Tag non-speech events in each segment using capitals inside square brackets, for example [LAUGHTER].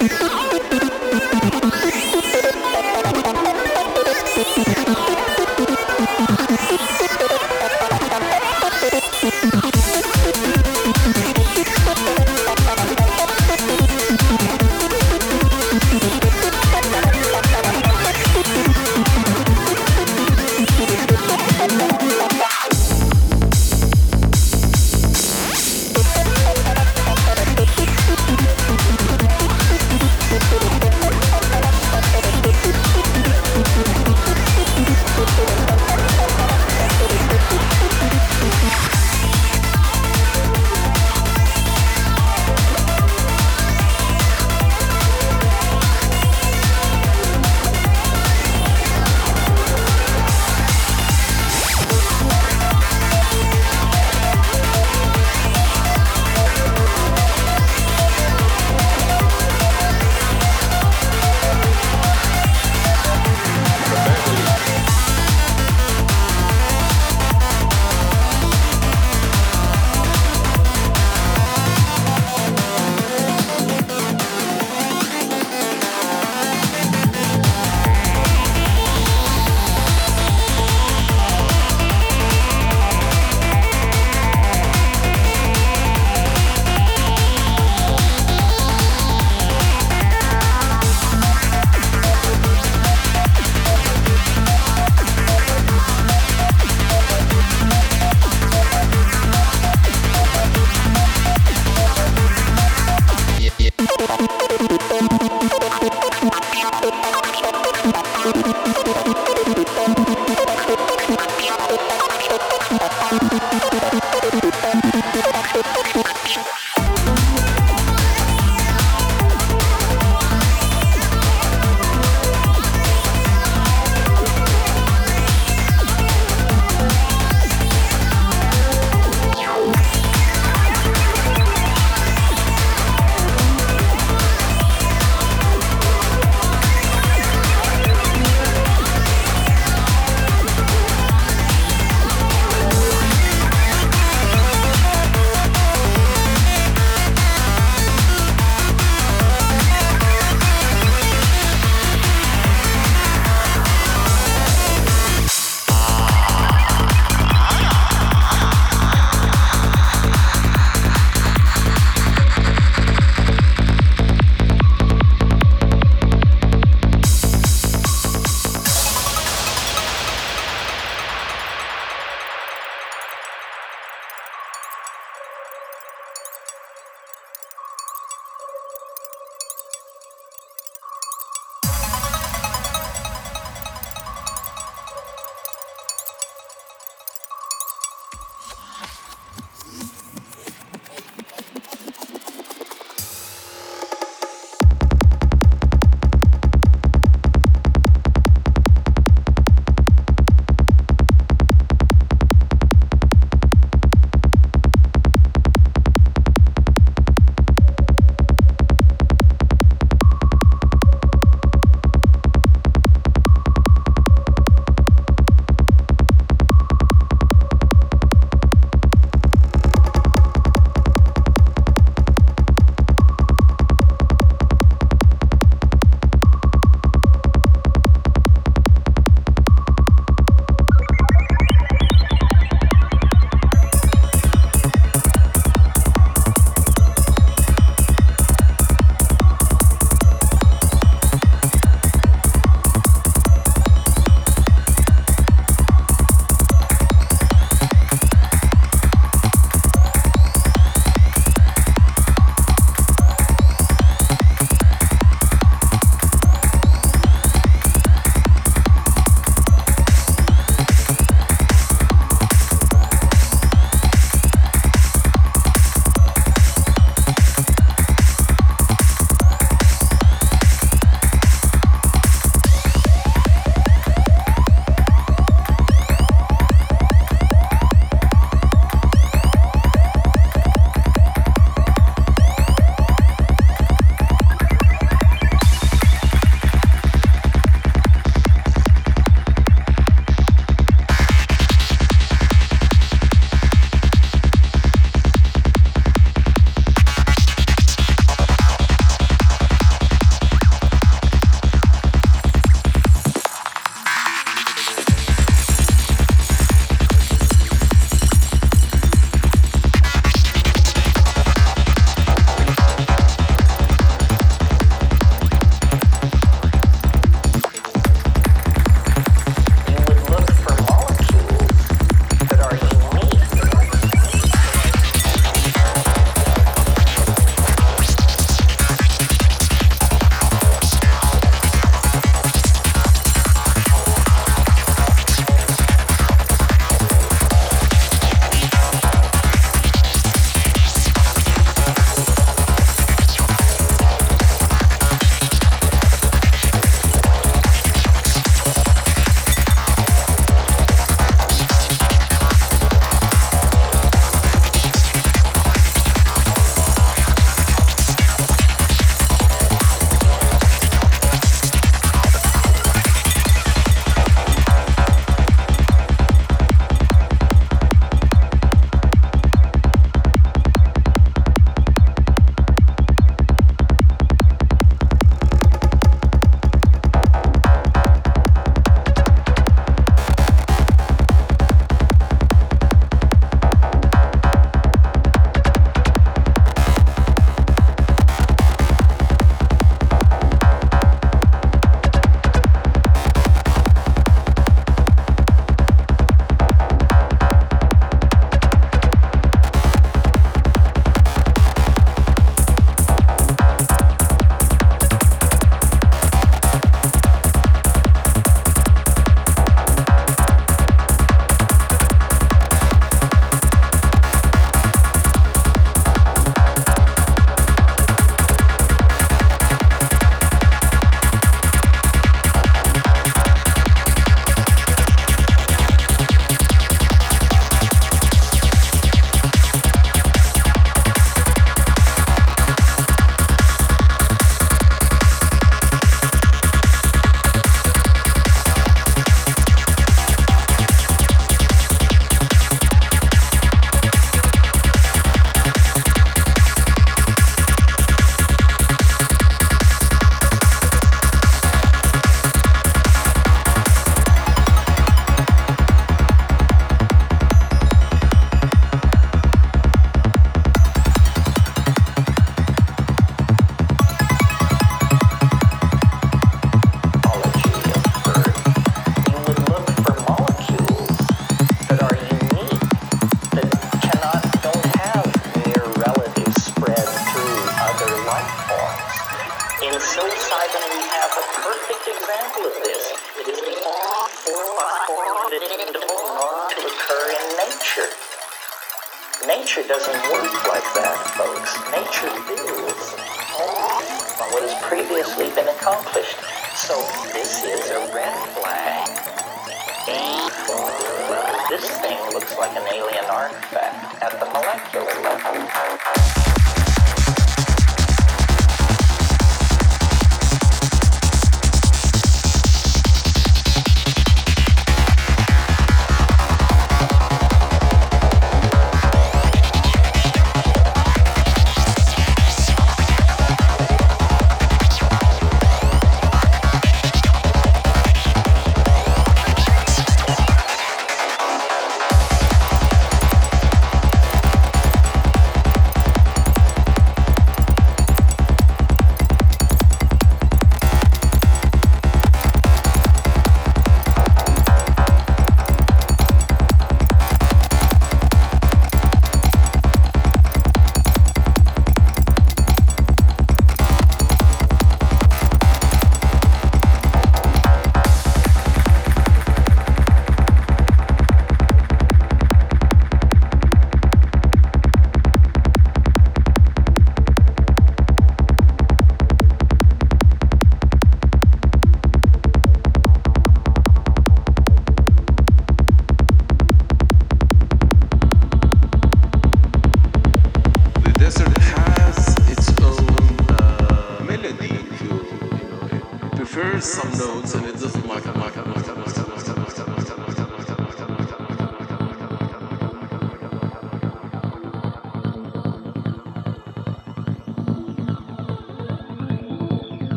Oh! [LAUGHS]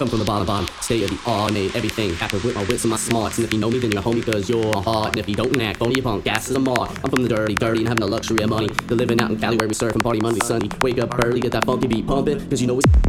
come from the bottom, bottom, state of the art, made everything happen with my wits and my smarts. And if you know me, then you're a homie, cause you're a heart. And if you don't act, phony, you punk, gas is a mark. I'm from the dirty, dirty, and having the luxury of money. The living out in Cali where we surf and party Monday, Sunday. Wake up early, get that funky beat pumping, cause you know it's.